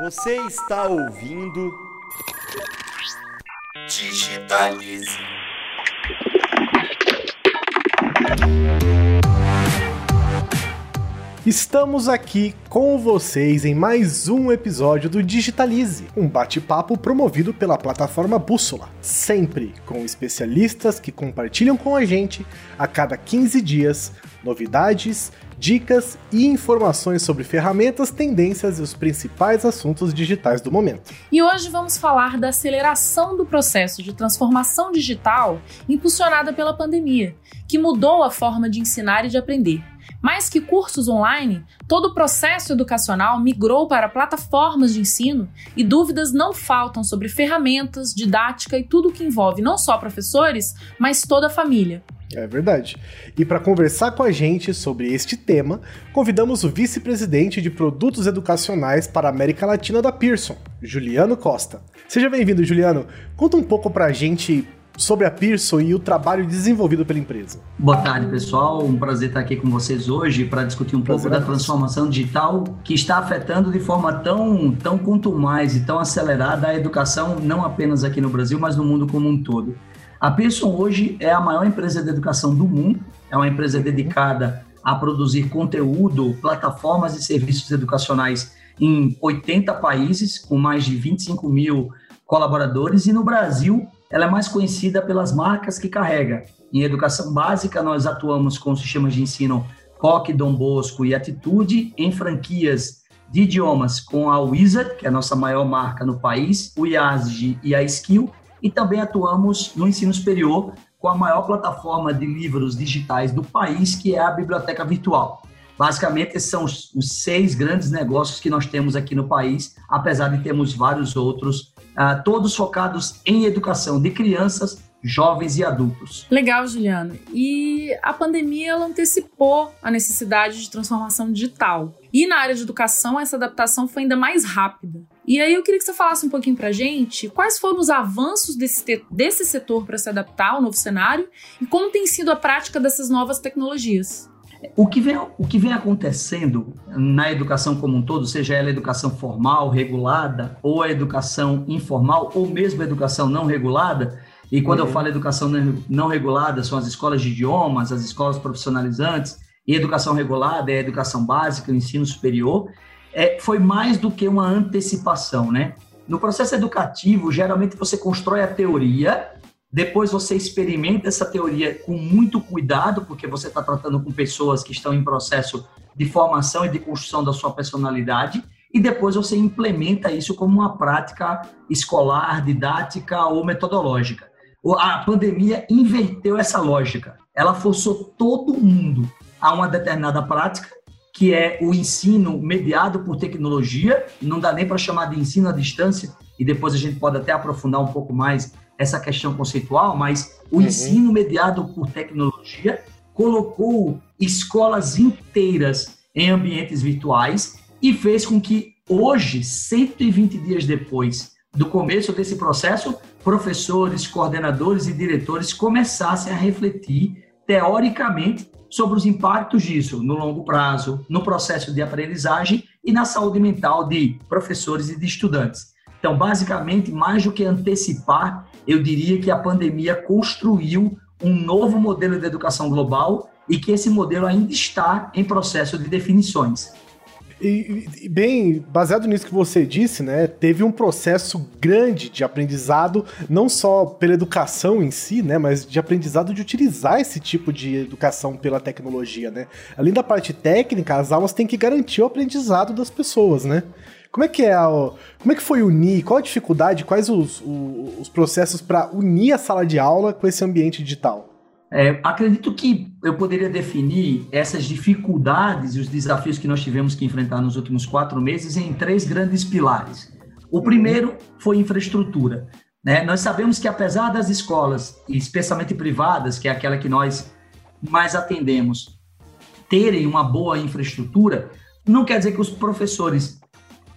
Você está ouvindo. Digitalize. Estamos aqui com vocês em mais um episódio do Digitalize, um bate-papo promovido pela plataforma Bússola, sempre com especialistas que compartilham com a gente a cada 15 dias novidades, dicas e informações sobre ferramentas, tendências e os principais assuntos digitais do momento. E hoje vamos falar da aceleração do processo de transformação digital impulsionada pela pandemia, que mudou a forma de ensinar e de aprender mais que cursos online, todo o processo educacional migrou para plataformas de ensino e dúvidas não faltam sobre ferramentas, didática e tudo o que envolve não só professores, mas toda a família. É verdade. E para conversar com a gente sobre este tema, convidamos o vice-presidente de produtos educacionais para a América Latina da Pearson, Juliano Costa. Seja bem-vindo, Juliano. Conta um pouco para a gente sobre a Pearson e o trabalho desenvolvido pela empresa. Boa tarde, pessoal. Um prazer estar aqui com vocês hoje para discutir um prazer pouco da transformação digital que está afetando de forma tão, tão contumaz e tão acelerada a educação, não apenas aqui no Brasil, mas no mundo como um todo. A Pearson hoje é a maior empresa de educação do mundo, é uma empresa dedicada a produzir conteúdo, plataformas e serviços educacionais em 80 países, com mais de 25 mil colaboradores, e no Brasil ela é mais conhecida pelas marcas que carrega. Em educação básica, nós atuamos com sistemas de ensino COC, Dom Bosco e Atitude, em franquias de idiomas com a Wizard, que é a nossa maior marca no país, o IASG e a Skill, e também atuamos no ensino superior com a maior plataforma de livros digitais do país, que é a Biblioteca Virtual. Basicamente, esses são os, seis grandes negócios que nós temos aqui no país, apesar de termos vários outros uh, todos focados em educação de crianças, jovens e adultos. Legal, Juliano. E a pandemia ela antecipou a necessidade de transformação digital. E na área de educação, essa adaptação foi ainda mais rápida. E aí eu queria que você falasse um pouquinho pra gente quais foram os avanços desse, desse setor para se adaptar ao novo cenário e como tem sido a prática dessas novas tecnologias. O que, vem, o que vem acontecendo na educação como um todo, seja ela educação formal, regulada, ou a educação informal, ou mesmo a educação não regulada, e quando uhum. eu falo educação não regulada, são as escolas de idiomas, as escolas profissionalizantes, e educação regulada é a educação básica, o ensino superior, é, foi mais do que uma antecipação, né? No processo educativo, geralmente você constrói a teoria depois você experimenta essa teoria com muito cuidado, porque você está tratando com pessoas que estão em processo de formação e de construção da sua personalidade, e depois você implementa isso como uma prática escolar, didática ou metodológica. A pandemia inverteu essa lógica. Ela forçou todo mundo a uma determinada prática, que é o ensino mediado por tecnologia, não dá nem para chamar de ensino à distância, e depois a gente pode até aprofundar um pouco mais essa questão conceitual, mas o uhum. ensino mediado por tecnologia colocou escolas inteiras em ambientes virtuais e fez com que hoje, 120 dias depois do começo desse processo, professores, coordenadores e diretores começassem a refletir teoricamente sobre os impactos disso no longo prazo, no processo de aprendizagem e na saúde mental de professores e de estudantes. Então, basicamente, mais do que antecipar, eu diria que a pandemia construiu um novo modelo de educação global e que esse modelo ainda está em processo de definições. E, e, bem, baseado nisso que você disse, né, teve um processo grande de aprendizado, não só pela educação em si, né, mas de aprendizado de utilizar esse tipo de educação pela tecnologia, né. Além da parte técnica, as aulas têm que garantir o aprendizado das pessoas, né. Como é que é a, como é que foi unir? Qual a dificuldade? Quais os, os, os processos para unir a sala de aula com esse ambiente digital? É, acredito que eu poderia definir essas dificuldades e os desafios que nós tivemos que enfrentar nos últimos quatro meses em três grandes pilares. O primeiro foi infraestrutura. Né? Nós sabemos que, apesar das escolas, especialmente privadas, que é aquela que nós mais atendemos, terem uma boa infraestrutura, não quer dizer que os professores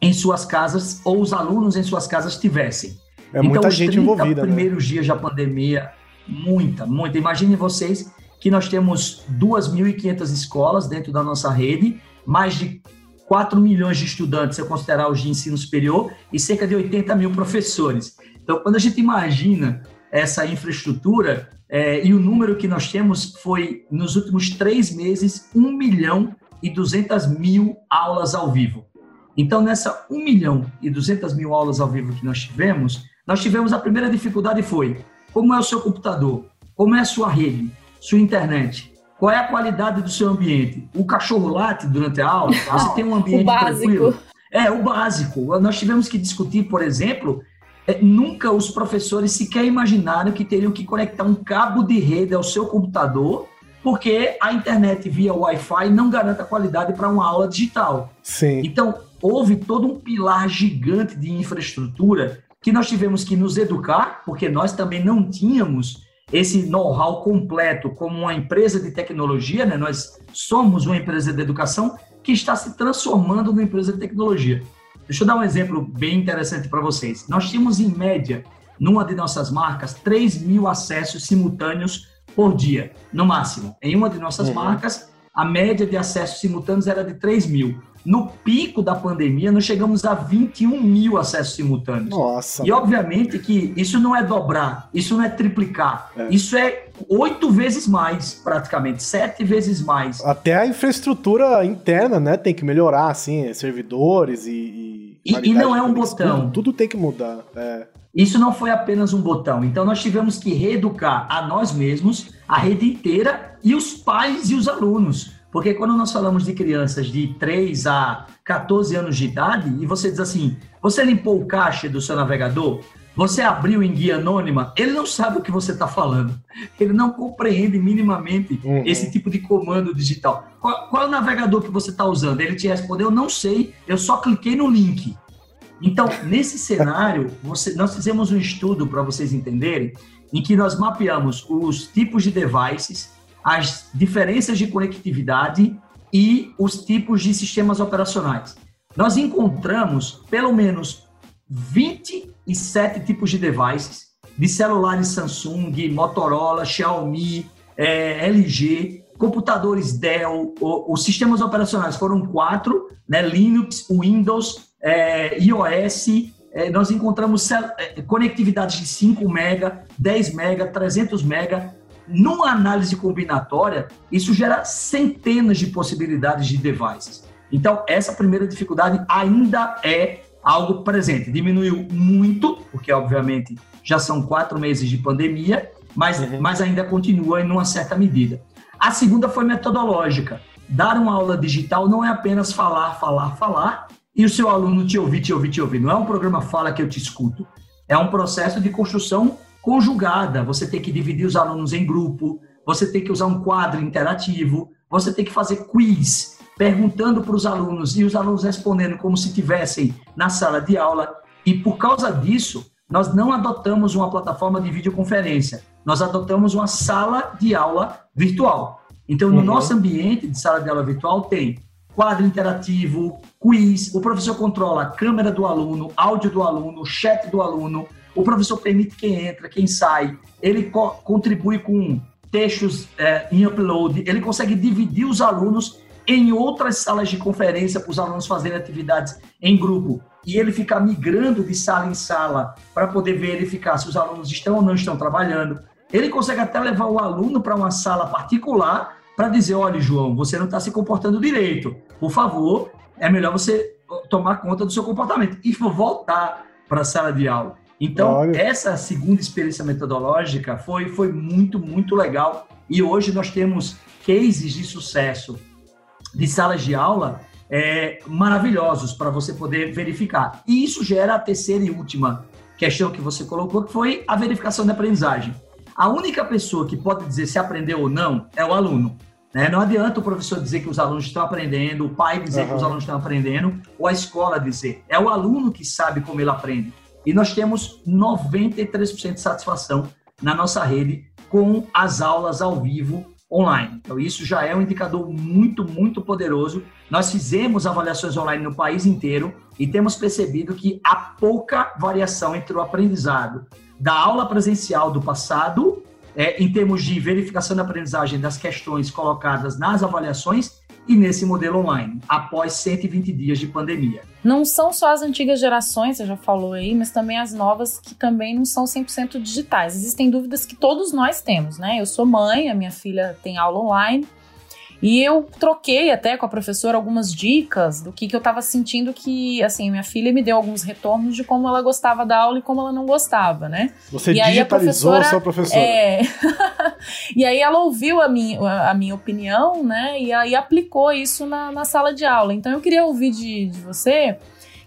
em suas casas ou os alunos em suas casas tivessem. É então, muita gente envolvida. Os né? primeiros né? dias da pandemia, muita, muita. Imaginem vocês que nós temos 2.500 escolas dentro da nossa rede, mais de 4 milhões de estudantes, se eu considerar os de ensino superior, e cerca de 80 mil professores. Então, quando a gente imagina essa infraestrutura, é, e o número que nós temos foi, nos últimos três meses, 1 milhão e 200 mil aulas ao vivo. Então, nessa 1 milhão e 200 mil aulas ao vivo que nós tivemos, nós tivemos a primeira dificuldade foi como é o seu computador, como é a sua rede, sua internet, qual é a qualidade do seu ambiente. O cachorro late durante a aula, você tem um ambiente tranquilo. É, o básico. Nós tivemos que discutir, por exemplo, é, nunca os professores sequer imaginaram que teriam que conectar um cabo de rede ao seu computador, porque a internet via Wi-Fi não garante a qualidade para uma aula digital. Sim. Então, houve todo um pilar gigante de infraestrutura que nós tivemos que nos educar, porque nós também não tínhamos esse know-how completo como uma empresa de tecnologia, né? Nós somos uma empresa de educação que está se transformando numa empresa de tecnologia. Deixa eu dar um exemplo bem interessante para vocês. Nós tínhamos, em média, numa de nossas marcas, 3 mil acessos simultâneos por dia, no máximo. Em uma de nossas uhum. marcas, a média de acessos simultâneos era de 3 mil. No pico da pandemia, nós chegamos a 21 mil acessos simultâneos. Nossa. E obviamente que isso não é dobrar, isso não é triplicar, é. isso é oito vezes mais, praticamente, sete vezes mais. Até a infraestrutura interna, né, tem que melhorar, assim, servidores e. E, e, e não é um botão. Tudo, tudo, tem que mudar. É. Isso não foi apenas um botão. Então nós tivemos que reeducar a nós mesmos, a rede inteira e os pais e os alunos. Porque quando nós falamos de crianças de 3 a 14 anos de idade, e você diz assim: você limpou o caixa do seu navegador? Você abriu em guia anônima? Ele não sabe o que você está falando. Ele não compreende minimamente uhum. esse tipo de comando digital. Qual, qual é o navegador que você está usando? Ele te respondeu: não sei, eu só cliquei no link. Então, nesse cenário, você, nós fizemos um estudo para vocês entenderem, em que nós mapeamos os tipos de devices as diferenças de conectividade e os tipos de sistemas operacionais. Nós encontramos pelo menos 27 tipos de devices, de celulares Samsung, Motorola, Xiaomi, é, LG, computadores Dell, o, os sistemas operacionais foram quatro, né, Linux, Windows, é, iOS, é, nós encontramos conectividades de 5 mega, 10 mega, 300 mega, numa análise combinatória, isso gera centenas de possibilidades de devices. Então, essa primeira dificuldade ainda é algo presente. Diminuiu muito, porque, obviamente, já são quatro meses de pandemia, mas, uhum. mas ainda continua em uma certa medida. A segunda foi metodológica. Dar uma aula digital não é apenas falar, falar, falar, e o seu aluno te ouvir, te ouvir, te ouvir. Não é um programa fala que eu te escuto. É um processo de construção conjugada. Você tem que dividir os alunos em grupo, você tem que usar um quadro interativo, você tem que fazer quiz, perguntando para os alunos e os alunos respondendo como se tivessem na sala de aula. E por causa disso, nós não adotamos uma plataforma de videoconferência, nós adotamos uma sala de aula virtual. Então, no uhum. nosso ambiente de sala de aula virtual, tem quadro interativo, quiz, o professor controla a câmera do aluno, áudio do aluno, chat do aluno, o professor permite quem entra, quem sai, ele co contribui com textos é, em upload, ele consegue dividir os alunos em outras salas de conferência para os alunos fazerem atividades em grupo e ele fica migrando de sala em sala para poder verificar se os alunos estão ou não estão trabalhando. Ele consegue até levar o aluno para uma sala particular para dizer: olha, João, você não está se comportando direito. Por favor, é melhor você tomar conta do seu comportamento e voltar para a sala de aula. Então, Olha. essa segunda experiência metodológica foi, foi muito, muito legal. E hoje nós temos cases de sucesso de salas de aula é, maravilhosos para você poder verificar. E isso gera a terceira e última questão que você colocou, que foi a verificação da aprendizagem. A única pessoa que pode dizer se aprendeu ou não é o aluno. Né? Não adianta o professor dizer que os alunos estão aprendendo, o pai dizer uhum. que os alunos estão aprendendo, ou a escola dizer. É o aluno que sabe como ele aprende. E nós temos 93% de satisfação na nossa rede com as aulas ao vivo online. Então, isso já é um indicador muito, muito poderoso. Nós fizemos avaliações online no país inteiro e temos percebido que há pouca variação entre o aprendizado da aula presencial do passado, é, em termos de verificação da aprendizagem das questões colocadas nas avaliações, e nesse modelo online, após 120 dias de pandemia. Não são só as antigas gerações, você já falou aí, mas também as novas que também não são 100% digitais. Existem dúvidas que todos nós temos, né? Eu sou mãe, a minha filha tem aula online, e eu troquei até com a professora algumas dicas do que, que eu estava sentindo que, assim, minha filha me deu alguns retornos de como ela gostava da aula e como ela não gostava, né? Você e digitalizou a, a sua professora. É... e aí ela ouviu a minha, a minha opinião, né? E aí aplicou isso na, na sala de aula. Então eu queria ouvir de, de você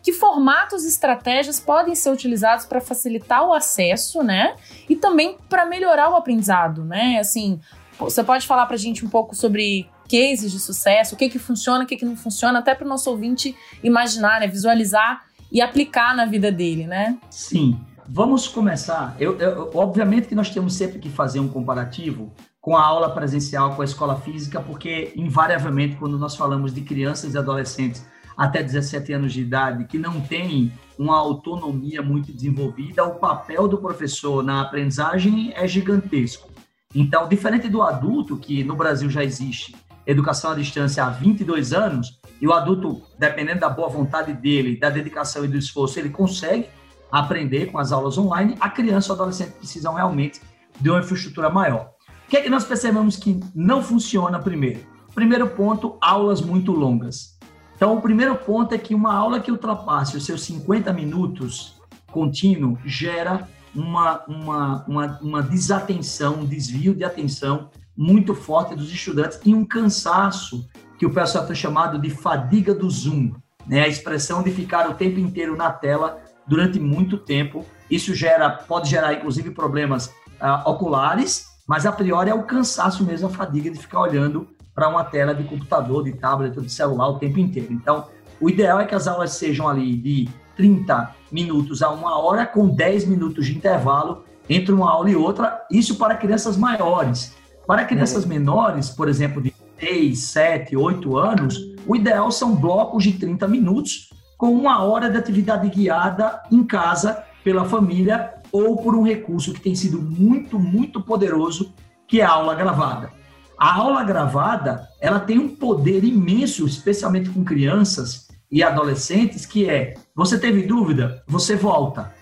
que formatos e estratégias podem ser utilizados para facilitar o acesso, né? E também para melhorar o aprendizado, né? Assim, você pode falar para a gente um pouco sobre cases de sucesso, o que que funciona, o que que não funciona, até para o nosso ouvinte imaginar, né, visualizar e aplicar na vida dele, né? Sim. Vamos começar. Eu, eu, obviamente que nós temos sempre que fazer um comparativo com a aula presencial, com a escola física, porque invariavelmente quando nós falamos de crianças e adolescentes até 17 anos de idade que não têm uma autonomia muito desenvolvida, o papel do professor na aprendizagem é gigantesco. Então, diferente do adulto, que no Brasil já existe educação à distância há 22 anos, e o adulto, dependendo da boa vontade dele, da dedicação e do esforço, ele consegue aprender com as aulas online, a criança ou adolescente precisam realmente de uma infraestrutura maior. O que é que nós percebemos que não funciona primeiro? Primeiro ponto, aulas muito longas. Então, o primeiro ponto é que uma aula que ultrapasse os seus 50 minutos contínuo gera uma, uma, uma, uma desatenção, um desvio de atenção muito forte dos estudantes e um cansaço que o pessoal tem chamado de fadiga do Zoom, né? A expressão de ficar o tempo inteiro na tela durante muito tempo. Isso gera, pode gerar inclusive problemas uh, oculares, mas a priori é o cansaço mesmo, a fadiga de ficar olhando para uma tela de computador, de tablet ou de celular o tempo inteiro. Então, o ideal é que as aulas sejam ali de 30 minutos a uma hora, com 10 minutos de intervalo entre uma aula e outra, isso para crianças maiores. Para crianças menores, por exemplo, de 6, 7, 8 anos, o ideal são blocos de 30 minutos com uma hora de atividade guiada em casa pela família ou por um recurso que tem sido muito, muito poderoso, que é a aula gravada. A aula gravada, ela tem um poder imenso, especialmente com crianças e adolescentes, que é, você teve dúvida? Você volta.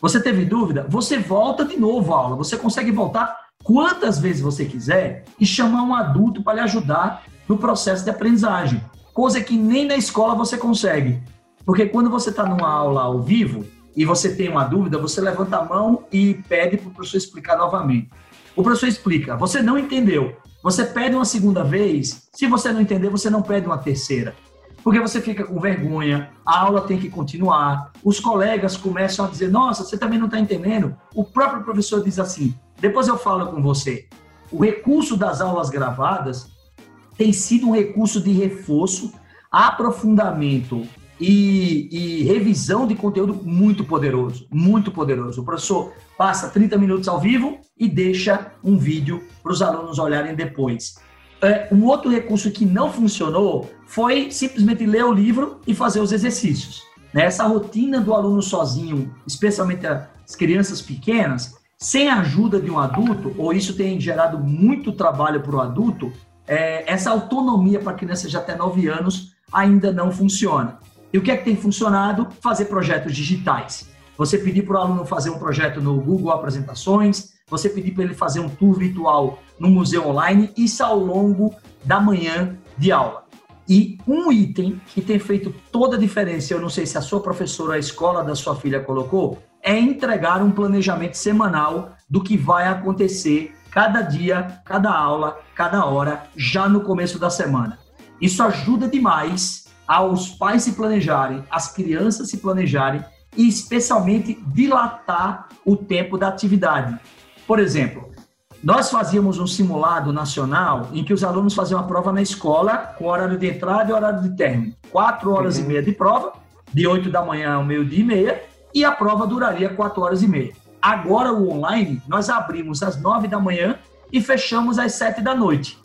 Você teve dúvida? Você volta de novo à aula. Você consegue voltar quantas vezes você quiser e chamar um adulto para lhe ajudar no processo de aprendizagem, coisa que nem na escola você consegue. Porque quando você está numa aula ao vivo e você tem uma dúvida, você levanta a mão e pede para o professor explicar novamente. O professor explica, você não entendeu. Você pede uma segunda vez, se você não entender, você não pede uma terceira. Porque você fica com vergonha, a aula tem que continuar, os colegas começam a dizer: Nossa, você também não está entendendo. O próprio professor diz assim: depois eu falo com você. O recurso das aulas gravadas tem sido um recurso de reforço, aprofundamento e, e, revisão de conteúdo muito poderoso, muito poderoso. O professor passa 30 minutos ao vivo e deixa um vídeo para os alunos olharem depois. É, um outro recurso que não funcionou foi simplesmente ler o livro e fazer os exercícios. Né? Essa rotina do aluno sozinho, especialmente as crianças pequenas, sem a ajuda de um adulto, ou isso tem gerado muito trabalho para o adulto, é, essa autonomia para crianças de até 9 anos ainda não funciona. E o que é que tem funcionado? Fazer projetos digitais. Você pedir para o aluno fazer um projeto no Google Apresentações, você pedir para ele fazer um tour virtual no museu online, isso ao longo da manhã de aula. E um item que tem feito toda a diferença, eu não sei se a sua professora, a escola da sua filha colocou, é entregar um planejamento semanal do que vai acontecer cada dia, cada aula, cada hora, já no começo da semana. Isso ajuda demais aos pais se planejarem, às crianças se planejarem e especialmente dilatar o tempo da atividade. Por exemplo, nós fazíamos um simulado nacional em que os alunos faziam a prova na escola com horário de entrada e horário de término. Quatro horas uhum. e meia de prova, de 8 da manhã ao meio-dia e meia, e a prova duraria 4 horas e meia. Agora, o online, nós abrimos às 9 da manhã e fechamos às 7 da noite.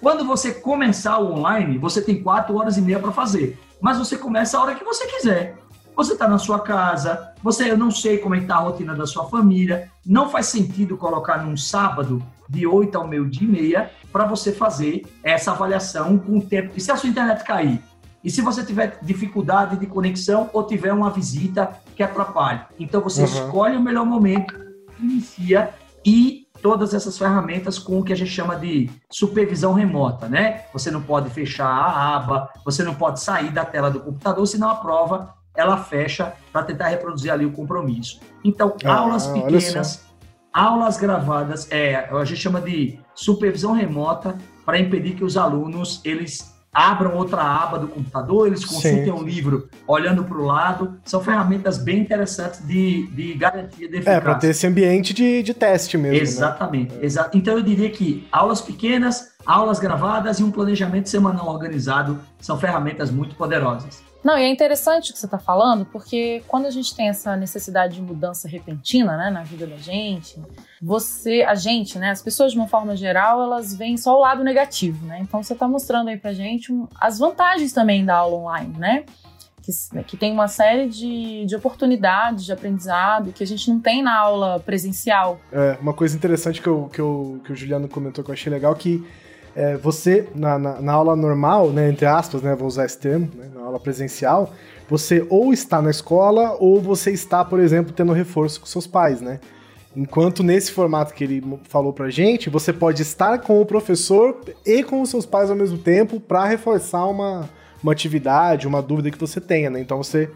Quando você começar o online, você tem 4 horas e meia para fazer, mas você começa a hora que você quiser. Você está na sua casa, você eu não sei como é está a rotina da sua família, não faz sentido colocar num sábado de 8 ao meio-dia e meia, para você fazer essa avaliação com o tempo. E se a sua internet cair? E se você tiver dificuldade de conexão ou tiver uma visita que atrapalhe? Então você uhum. escolhe o melhor momento, inicia e todas essas ferramentas com o que a gente chama de supervisão remota, né? Você não pode fechar a aba, você não pode sair da tela do computador, senão a prova ela fecha para tentar reproduzir ali o compromisso. Então, ah, aulas pequenas, aulas gravadas, é, a gente chama de supervisão remota para impedir que os alunos eles abram outra aba do computador, eles consultem Sim. um livro olhando para o lado. São ferramentas bem interessantes de, de garantia de eficácia. É, para ter esse ambiente de, de teste mesmo. Né? Exatamente. Né? Exa então eu diria que aulas pequenas, aulas gravadas e um planejamento semanal organizado são ferramentas muito poderosas. Não, e é interessante o que você está falando, porque quando a gente tem essa necessidade de mudança repentina, né, na vida da gente, você, a gente, né, as pessoas de uma forma geral, elas veem só o lado negativo, né? Então você está mostrando aí pra gente as vantagens também da aula online, né? Que, né, que, tem uma série de, de oportunidades de aprendizado que a gente não tem na aula presencial. É, uma coisa interessante que, eu, que, eu, que o Juliano comentou que eu achei legal que é, você, na, na, na, aula normal, né, entre aspas, né, vou usar esse termo, né, na aula presencial, você ou está na escola ou você está, por exemplo, tendo reforço com seus pais, né? Enquanto nesse formato que ele falou pra gente, você pode estar com o professor e com os seus pais ao mesmo tempo para reforçar uma, uma atividade, uma dúvida que você tenha, né? Então você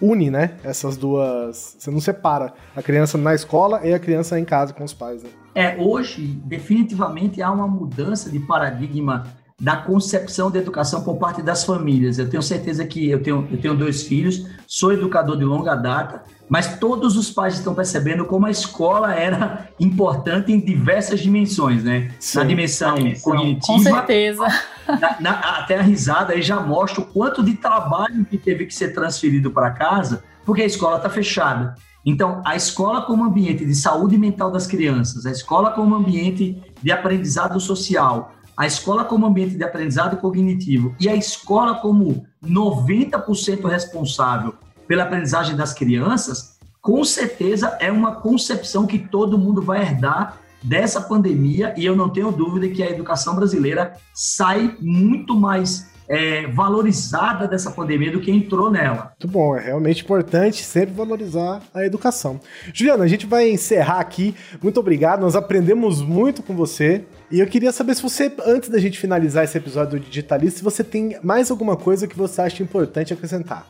une, né, essas duas. Você não separa a criança na escola e a criança em casa com os pais, né? É, hoje, definitivamente há uma mudança de paradigma da concepção de educação por parte das famílias. Eu tenho certeza que eu tenho, eu tenho dois filhos, sou educador de longa data, mas todos os pais estão percebendo como a escola era importante em diversas dimensões, né? Sim, na dimensão cognitiva. Com certeza. Na, na, até a risada aí já mostra o quanto de trabalho que teve que ser transferido para casa, porque a escola está fechada. Então, a escola como ambiente de saúde mental das crianças, a escola como ambiente de aprendizado social, a escola como ambiente de aprendizado cognitivo e a escola como 90% responsável pela aprendizagem das crianças, com certeza é uma concepção que todo mundo vai herdar dessa pandemia e eu não tenho dúvida que a educação brasileira sai muito mais é, valorizada dessa pandemia do que entrou nela. Muito bom, é realmente importante sempre valorizar a educação. Juliana, a gente vai encerrar aqui. Muito obrigado, nós aprendemos muito com você. E eu queria saber se você, antes da gente finalizar esse episódio do Digitalista, se você tem mais alguma coisa que você acha importante acrescentar.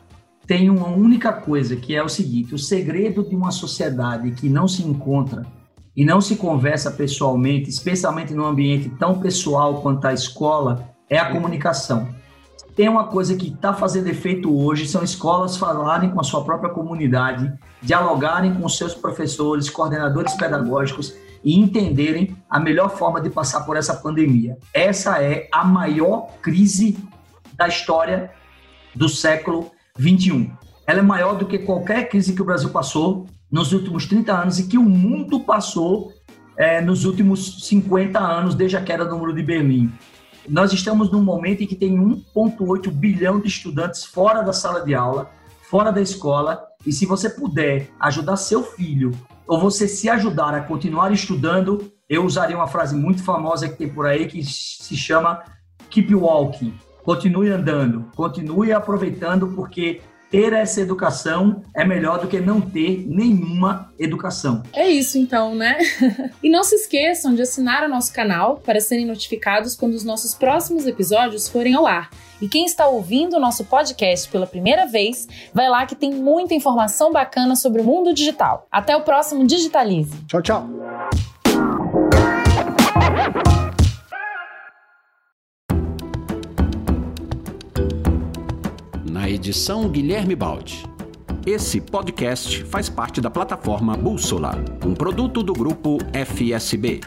Tem uma única coisa que é o seguinte: o segredo de uma sociedade que não se encontra e não se conversa pessoalmente, especialmente num ambiente tão pessoal quanto a escola, é a comunicação. Tem uma coisa que está fazendo efeito hoje, são escolas falarem com a sua própria comunidade, dialogarem com seus professores, coordenadores pedagógicos e entenderem a melhor forma de passar por essa pandemia. Essa é a maior crise da história do século 21. Ela é maior do que qualquer crise que o Brasil passou nos últimos 30 anos e que o mundo passou é, nos últimos 50 anos, desde a queda do Muro de Berlim nós estamos num momento em que tem 1,8 bilhão de estudantes fora da sala de aula, fora da escola, e se você puder ajudar seu filho, ou você se ajudar a continuar estudando, eu usaria uma frase muito famosa que tem por aí, que se chama Keep Walking. Continue andando, continue aproveitando, porque ter essa educação é melhor do que não ter nenhuma educação. É isso então, né? e não se esqueçam de assinar o nosso canal para serem notificados quando os nossos próximos episódios forem ao ar. E quem está ouvindo o nosso podcast pela primeira vez, vai lá que tem muita informação bacana sobre o mundo digital. Até o próximo Digitalize. Tchau, tchau. Edição Guilherme Baldi. Esse podcast faz parte da plataforma Bússola, um produto do grupo FSB.